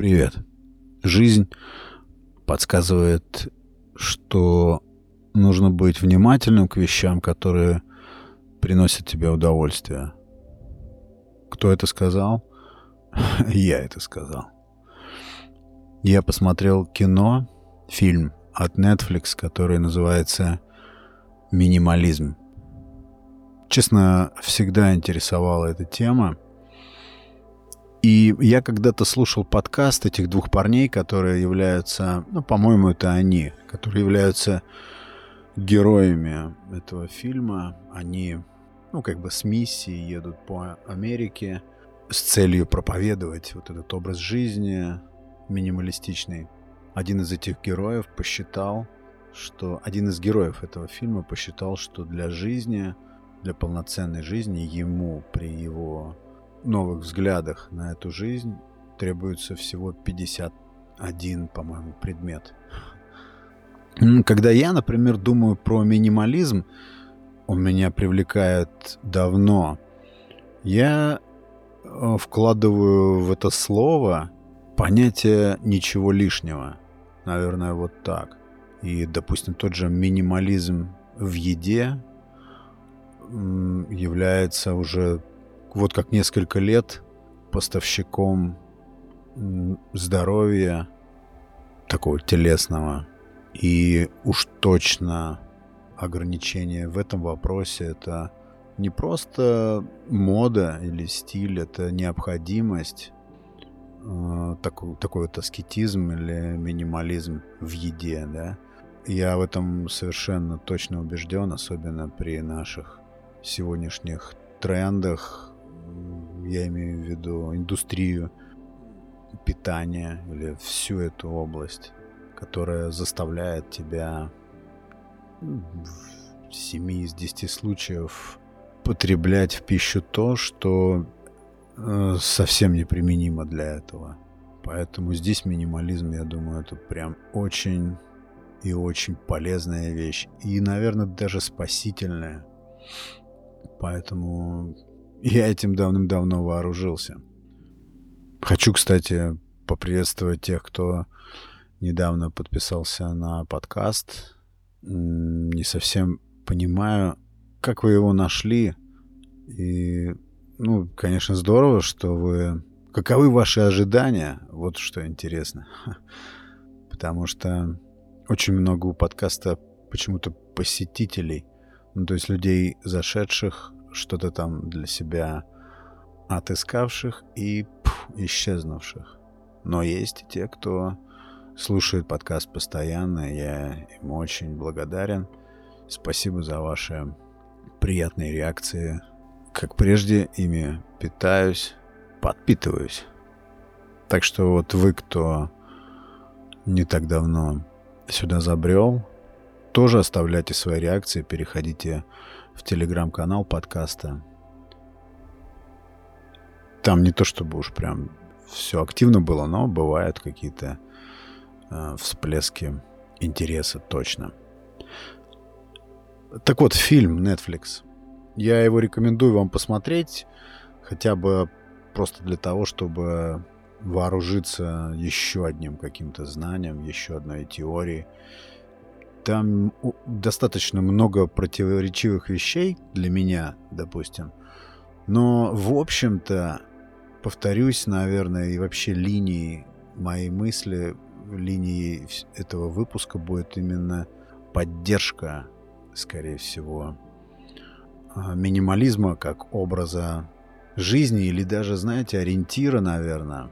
Привет. Жизнь подсказывает, что нужно быть внимательным к вещам, которые приносят тебе удовольствие. Кто это сказал? Я это сказал. Я посмотрел кино, фильм от Netflix, который называется «Минимализм». Честно, всегда интересовала эта тема. И я когда-то слушал подкаст этих двух парней, которые являются, ну, по-моему, это они, которые являются героями этого фильма. Они, ну, как бы с миссией едут по Америке с целью проповедовать вот этот образ жизни минималистичный. Один из этих героев посчитал, что один из героев этого фильма посчитал, что для жизни, для полноценной жизни ему при его новых взглядах на эту жизнь требуется всего 51, по-моему, предмет. Когда я, например, думаю про минимализм, он меня привлекает давно. Я э, вкладываю в это слово понятие ничего лишнего. Наверное, вот так. И, допустим, тот же минимализм в еде является уже вот как несколько лет поставщиком здоровья такого телесного. И уж точно ограничение в этом вопросе это не просто мода или стиль, это необходимость, э, такой, такой вот аскетизм или минимализм в еде, да. Я в этом совершенно точно убежден, особенно при наших сегодняшних трендах, я имею в виду индустрию питания или всю эту область, которая заставляет тебя в 7 из 10 случаев потреблять в пищу то, что э, совсем неприменимо для этого. Поэтому здесь минимализм, я думаю, это прям очень и очень полезная вещь. И, наверное, даже спасительная. Поэтому я этим давным-давно вооружился. Хочу, кстати, поприветствовать тех, кто недавно подписался на подкаст. Не совсем понимаю, как вы его нашли. И, ну, конечно, здорово, что вы... Каковы ваши ожидания? Вот что интересно. Потому что очень много у подкаста почему-то посетителей. Ну, то есть людей, зашедших что-то там для себя отыскавших и пф, исчезнувших. Но есть и те, кто слушает подкаст постоянно. Я им очень благодарен. Спасибо за ваши приятные реакции. Как прежде, ими питаюсь, подпитываюсь. Так что вот вы, кто не так давно сюда забрел, тоже оставляйте свои реакции, переходите в телеграм-канал подкаста. Там не то чтобы уж прям все активно было, но бывают какие-то э, всплески интереса точно. Так вот, фильм Netflix. Я его рекомендую вам посмотреть, хотя бы просто для того, чтобы вооружиться еще одним каким-то знанием, еще одной теорией, там достаточно много противоречивых вещей для меня, допустим. Но, в общем-то, повторюсь, наверное, и вообще линии моей мысли, линии этого выпуска будет именно поддержка, скорее всего, а, минимализма как образа жизни или даже, знаете, ориентира, наверное,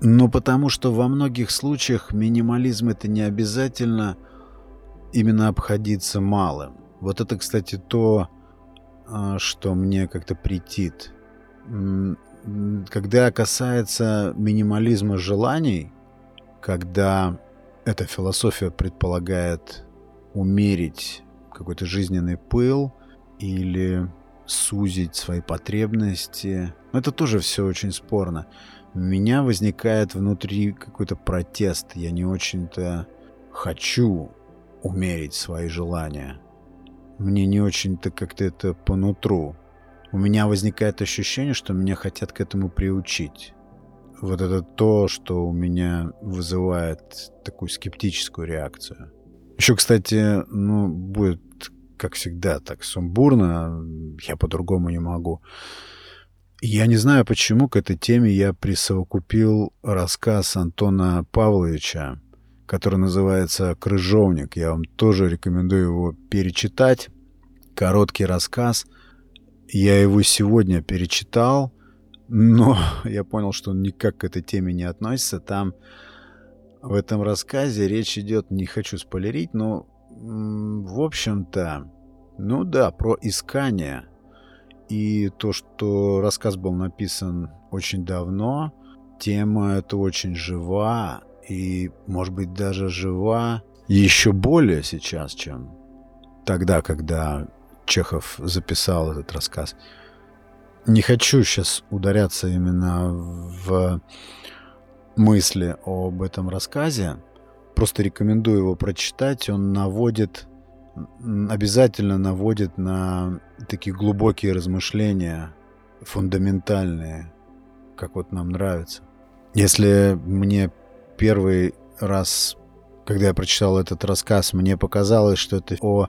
ну, потому что во многих случаях минимализм это не обязательно именно обходиться малым. Вот это, кстати, то, а, что мне как-то претит. Когда касается минимализма желаний, когда эта философия предполагает умерить какой-то жизненный пыл или сузить свои потребности, это тоже все очень спорно у меня возникает внутри какой-то протест. Я не очень-то хочу умерить свои желания. Мне не очень-то как-то это по нутру. У меня возникает ощущение, что меня хотят к этому приучить. вот это то, что у меня вызывает такую скептическую реакцию. Еще, кстати, ну, будет, как всегда, так сумбурно, я по-другому не могу. Я не знаю, почему к этой теме я присовокупил рассказ Антона Павловича, который называется «Крыжовник». Я вам тоже рекомендую его перечитать. Короткий рассказ. Я его сегодня перечитал, но я понял, что он никак к этой теме не относится. Там в этом рассказе речь идет, не хочу спойлерить, но в общем-то, ну да, про искание – и то, что рассказ был написан очень давно, тема эта очень жива, и, может быть, даже жива еще более сейчас, чем тогда, когда Чехов записал этот рассказ. Не хочу сейчас ударяться именно в мысли об этом рассказе. Просто рекомендую его прочитать. Он наводит обязательно наводит на такие глубокие размышления, фундаментальные, как вот нам нравится. Если мне первый раз, когда я прочитал этот рассказ, мне показалось, что это о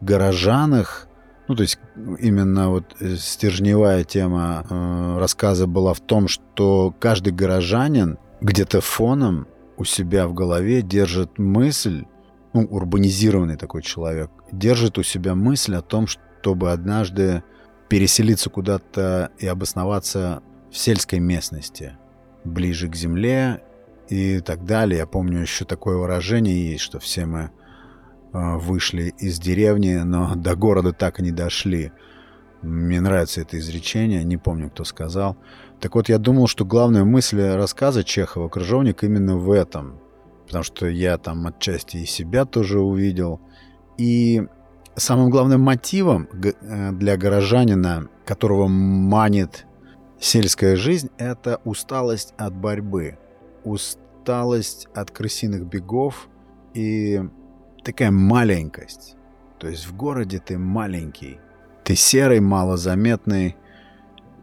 горожанах, ну, то есть именно вот стержневая тема э, рассказа была в том, что каждый горожанин где-то фоном у себя в голове держит мысль, ну, урбанизированный такой человек, держит у себя мысль о том, чтобы однажды переселиться куда-то и обосноваться в сельской местности, ближе к земле и так далее. Я помню еще такое выражение есть, что все мы э, вышли из деревни, но до города так и не дошли. Мне нравится это изречение, не помню, кто сказал. Так вот, я думал, что главная мысль рассказа Чехова «Крыжовник» именно в этом потому что я там отчасти и себя тоже увидел. И самым главным мотивом э, для горожанина, которого манит сельская жизнь, это усталость от борьбы, усталость от крысиных бегов и такая маленькость. То есть в городе ты маленький, ты серый, малозаметный,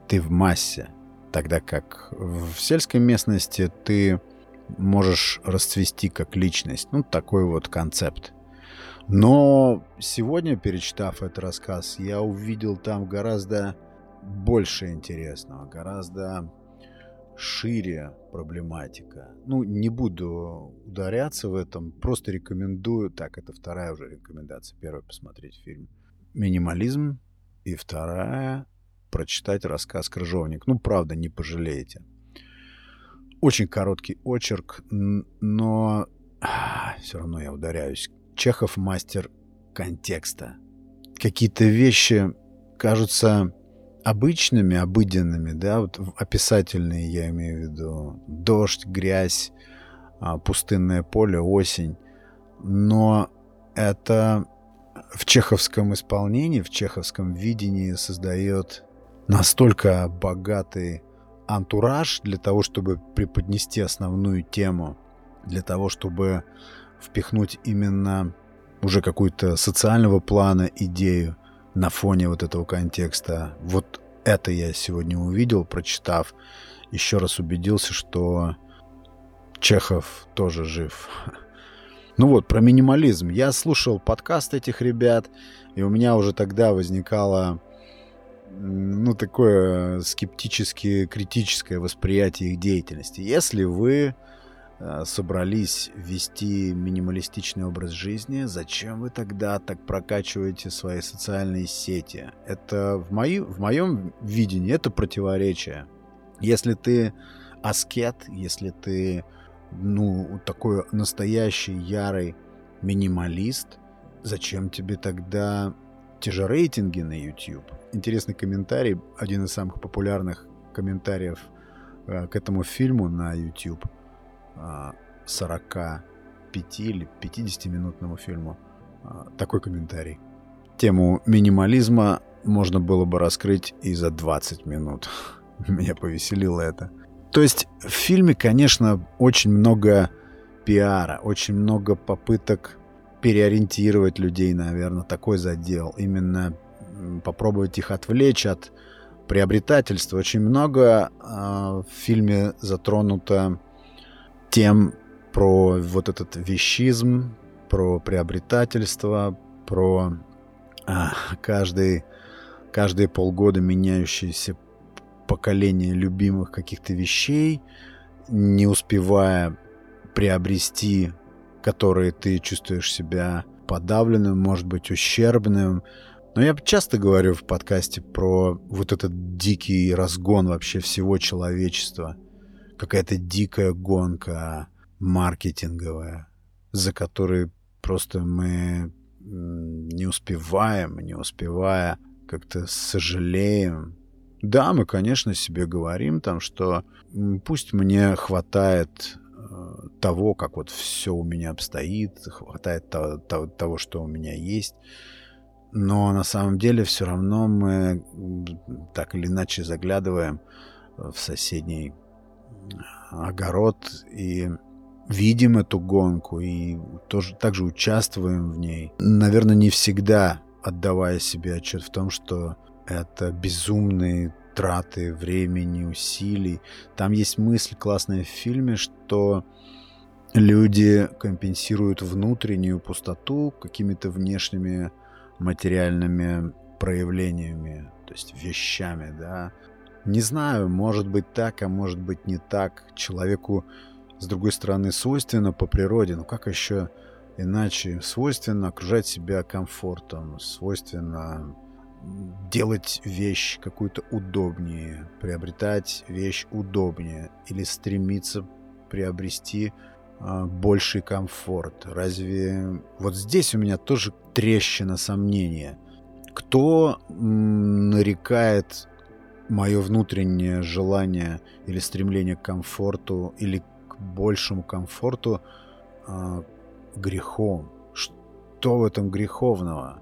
ты в массе. Тогда как в сельской местности ты можешь расцвести как личность. Ну, такой вот концепт. Но сегодня, перечитав этот рассказ, я увидел там гораздо больше интересного, гораздо шире проблематика. Ну, не буду ударяться в этом, просто рекомендую, так, это вторая уже рекомендация, первая посмотреть фильм «Минимализм», и вторая прочитать рассказ «Крыжовник». Ну, правда, не пожалеете. Очень короткий очерк, но все равно я ударяюсь. Чехов мастер контекста. Какие-то вещи кажутся обычными, обыденными, да, вот описательные я имею в виду. Дождь, грязь, а, пустынное поле, осень. Но это в чеховском исполнении, в чеховском видении создает настолько богатый антураж для того, чтобы преподнести основную тему, для того, чтобы впихнуть именно уже какую-то социального плана идею на фоне вот этого контекста. Вот это я сегодня увидел, прочитав. Еще раз убедился, что Чехов тоже жив. Ну вот, про минимализм. Я слушал подкаст этих ребят, и у меня уже тогда возникало ну, такое скептически критическое восприятие их деятельности. Если вы э, собрались вести минималистичный образ жизни, зачем вы тогда так прокачиваете свои социальные сети? Это в, мои, в моем видении это противоречие. Если ты аскет, если ты ну, такой настоящий ярый минималист, зачем тебе тогда те же рейтинги на YouTube. Интересный комментарий, один из самых популярных комментариев э, к этому фильму на YouTube. Э, 45 или 50-минутному фильму. Э, такой комментарий. Тему минимализма можно было бы раскрыть и за 20 минут. Меня повеселило это. То есть в фильме, конечно, очень много пиара, очень много попыток переориентировать людей, наверное, такой задел. Именно попробовать их отвлечь от приобретательство. Очень много э, в фильме затронуто тем про вот этот вещизм, про приобретательство, про э, каждый, каждые полгода меняющиеся поколение любимых каких-то вещей, не успевая приобрести, которые ты чувствуешь себя подавленным, может быть, ущербным. Но я часто говорю в подкасте про вот этот дикий разгон вообще всего человечества. Какая-то дикая гонка маркетинговая, за которой просто мы не успеваем, не успевая, как-то сожалеем. Да, мы, конечно, себе говорим там, что пусть мне хватает того, как вот все у меня обстоит, хватает того, что у меня есть. Но на самом деле все равно мы так или иначе заглядываем в соседний огород и видим эту гонку и тоже также участвуем в ней. Наверное, не всегда отдавая себе отчет в том, что это безумный траты времени, усилий. Там есть мысль классная в фильме, что люди компенсируют внутреннюю пустоту какими-то внешними материальными проявлениями, то есть вещами, да. Не знаю, может быть так, а может быть не так. Человеку, с другой стороны, свойственно по природе, но как еще иначе? Свойственно окружать себя комфортом, свойственно делать вещь какую-то удобнее, приобретать вещь удобнее или стремиться приобрести э, больший комфорт. Разве вот здесь у меня тоже трещина сомнения. Кто нарекает мое внутреннее желание или стремление к комфорту или к большему комфорту э, грехом? Что в этом греховного?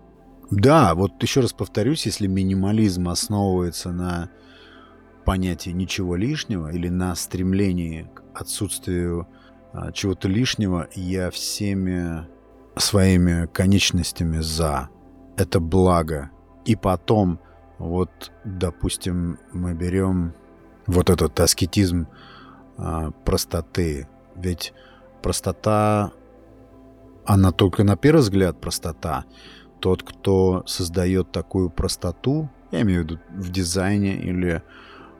Да, вот еще раз повторюсь, если минимализм основывается на понятии ничего лишнего или на стремлении к отсутствию а, чего-то лишнего, я всеми своими конечностями за. Это благо. И потом, вот, допустим, мы берем вот этот аскетизм а, простоты. Ведь простота, она только на первый взгляд простота тот, кто создает такую простоту, я имею в виду в дизайне или э,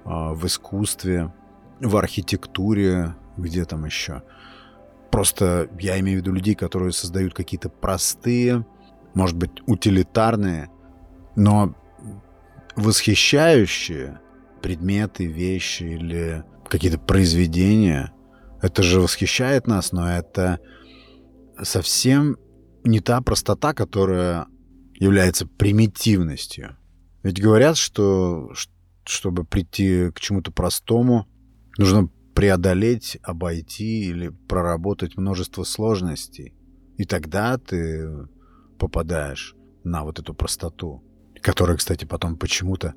в искусстве, в архитектуре, где там еще. Просто я имею в виду людей, которые создают какие-то простые, может быть, утилитарные, но восхищающие предметы, вещи или какие-то произведения. Это же восхищает нас, но это совсем не та простота, которая является примитивностью. Ведь говорят, что чтобы прийти к чему-то простому, нужно преодолеть, обойти или проработать множество сложностей. И тогда ты попадаешь на вот эту простоту, которая, кстати, потом почему-то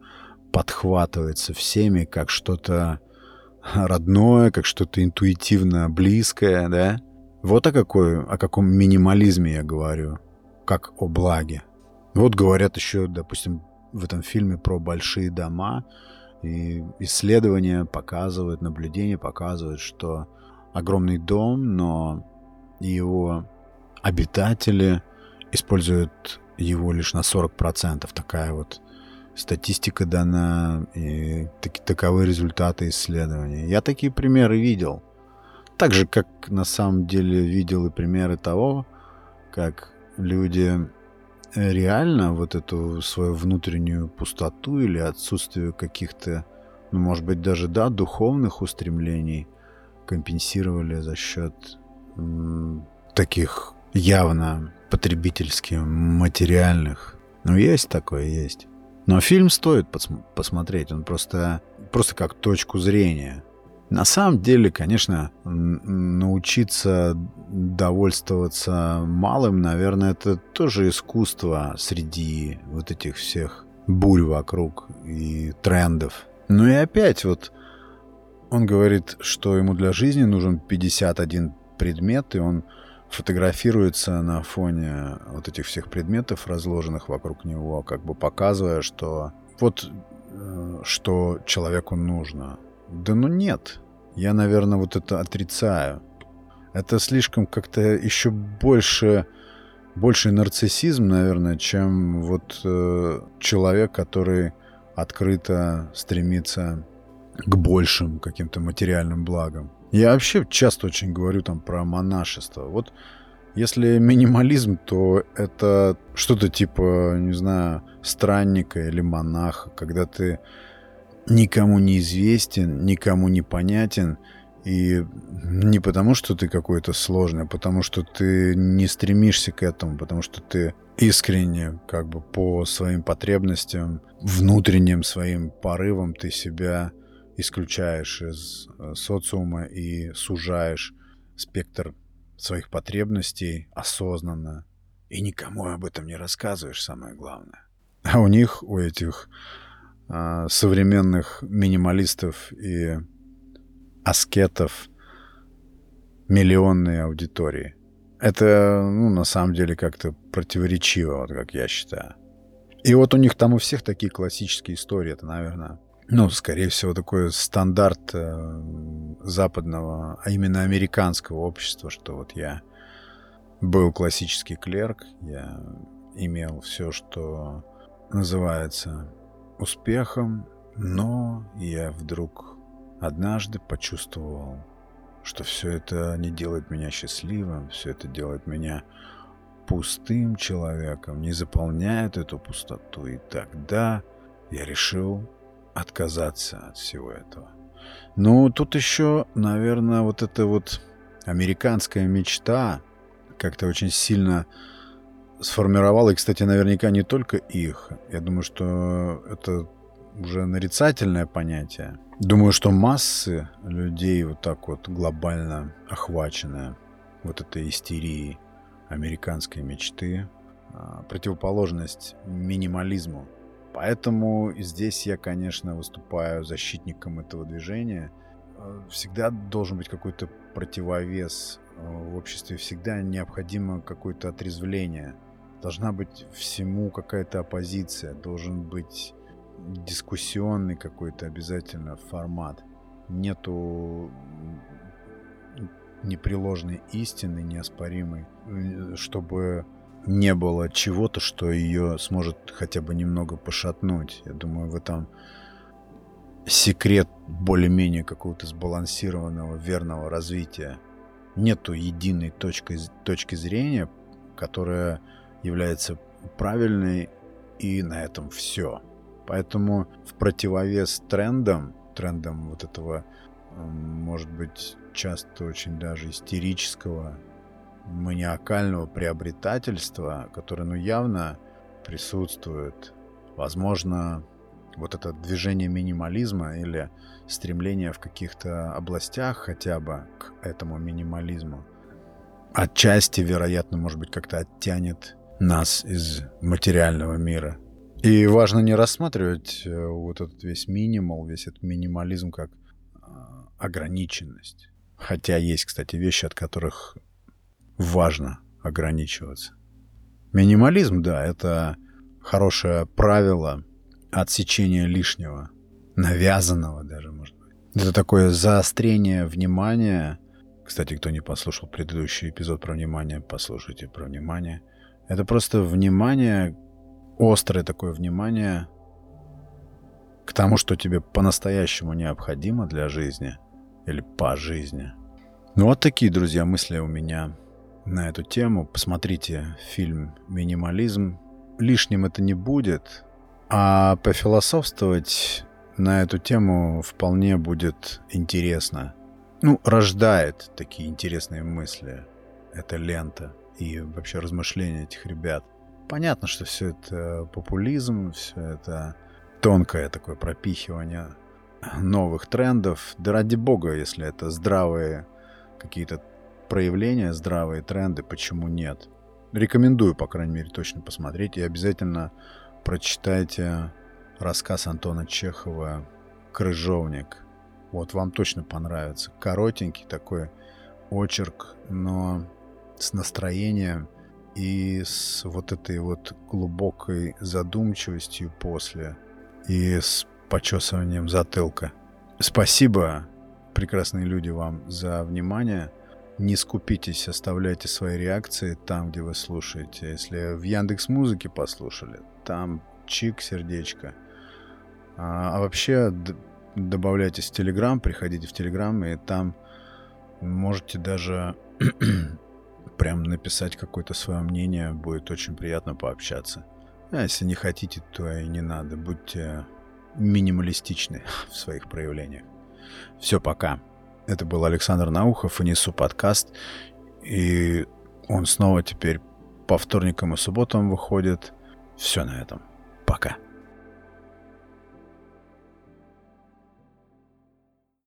подхватывается всеми как что-то родное, как что-то интуитивно близкое, да? Вот о, какой, о каком минимализме я говорю, как о благе. Вот говорят еще, допустим, в этом фильме про большие дома, и исследования показывают, наблюдения показывают, что огромный дом, но его обитатели используют его лишь на 40%. Такая вот статистика дана, и таковы результаты исследований. Я такие примеры видел – так же, как на самом деле видел и примеры того, как люди реально вот эту свою внутреннюю пустоту или отсутствие каких-то, ну, может быть, даже, да, духовных устремлений компенсировали за счет м, таких явно потребительских, материальных. Ну, есть такое, есть. Но фильм стоит посмотреть, он просто, просто как точку зрения. На самом деле, конечно, научиться довольствоваться малым, наверное, это тоже искусство среди вот этих всех бурь вокруг и трендов. Ну и опять вот он говорит, что ему для жизни нужен 51 предмет, и он фотографируется на фоне вот этих всех предметов, разложенных вокруг него, как бы показывая, что вот э, что человеку нужно. Да ну нет. Я, наверное, вот это отрицаю. Это слишком как-то еще больше, больше нарциссизм, наверное, чем вот э, человек, который открыто стремится к большим каким-то материальным благам. Я вообще часто очень говорю там про монашество. Вот если минимализм, то это что-то типа, не знаю, странника или монаха, когда ты никому не известен, никому не понятен, и не потому, что ты какой-то сложный, а потому что ты не стремишься к этому, потому что ты искренне, как бы по своим потребностям, внутренним своим порывам ты себя исключаешь из э, социума и сужаешь спектр своих потребностей осознанно. И никому об этом не рассказываешь, самое главное. А у них, у этих современных минималистов и аскетов миллионные аудитории. Это, ну, на самом деле, как-то противоречиво, вот как я считаю. И вот у них там у всех такие классические истории. Это, наверное, ну, скорее всего, такой стандарт э, западного, а именно американского общества, что вот я был классический клерк, я имел все, что называется успехом, но я вдруг однажды почувствовал, что все это не делает меня счастливым, все это делает меня пустым человеком, не заполняет эту пустоту. И тогда я решил отказаться от всего этого. Ну, тут еще, наверное, вот эта вот американская мечта как-то очень сильно сформировала, и, кстати, наверняка не только их. Я думаю, что это уже нарицательное понятие. Думаю, что массы людей вот так вот глобально охвачены вот этой истерией американской мечты, а, противоположность минимализму, Поэтому здесь я, конечно, выступаю защитником этого движения. Э, всегда должен быть какой-то противовес э, в обществе, всегда необходимо какое-то отрезвление. Должна быть всему какая-то оппозиция, должен быть дискуссионный какой-то обязательно формат. Нету непреложной истины, неоспоримой, э, чтобы не было чего-то, что ее сможет хотя бы немного пошатнуть. Я думаю, в этом секрет более-менее какого-то сбалансированного, верного развития. Нету единой точки, точки зрения, которая является правильной, и на этом все. Поэтому в противовес трендам, трендам вот этого, может быть, часто очень даже истерического маниакального приобретательства, которое, ну, явно присутствует. Возможно, вот это движение минимализма или стремление в каких-то областях хотя бы к этому минимализму отчасти, вероятно, может быть, как-то оттянет нас из материального мира. И важно не рассматривать э, вот этот весь минимал, весь этот минимализм как а, ограниченность. Хотя есть, кстати, вещи, от которых важно ограничиваться. Минимализм, да, это хорошее правило отсечения лишнего, навязанного даже, может быть. Это такое заострение внимания. Кстати, кто не послушал предыдущий эпизод про внимание, послушайте про внимание. Это просто внимание, острое такое внимание к тому, что тебе по-настоящему необходимо для жизни или по жизни. Ну вот такие, друзья, мысли у меня на эту тему. Посмотрите фильм «Минимализм». Лишним это не будет, а пофилософствовать на эту тему вполне будет интересно. Ну, рождает такие интересные мысли эта лента и вообще размышления этих ребят. Понятно, что все это популизм, все это тонкое такое пропихивание новых трендов. Да ради бога, если это здравые какие-то проявления, здравые тренды, почему нет? Рекомендую, по крайней мере, точно посмотреть. И обязательно прочитайте рассказ Антона Чехова «Крыжовник». Вот вам точно понравится. Коротенький такой очерк, но с настроением и с вот этой вот глубокой задумчивостью после, и с почесыванием затылка. Спасибо, прекрасные люди, вам за внимание. Не скупитесь, оставляйте свои реакции там, где вы слушаете. Если в Яндекс Музыке послушали, там чик, сердечко. А, а вообще добавляйтесь в Телеграм, приходите в Телеграм, и там можете даже прям написать какое-то свое мнение, будет очень приятно пообщаться. А если не хотите, то и не надо. Будьте минималистичны в своих проявлениях. Все, пока. Это был Александр Наухов и Несу подкаст. И он снова теперь по вторникам и субботам выходит. Все на этом. Пока.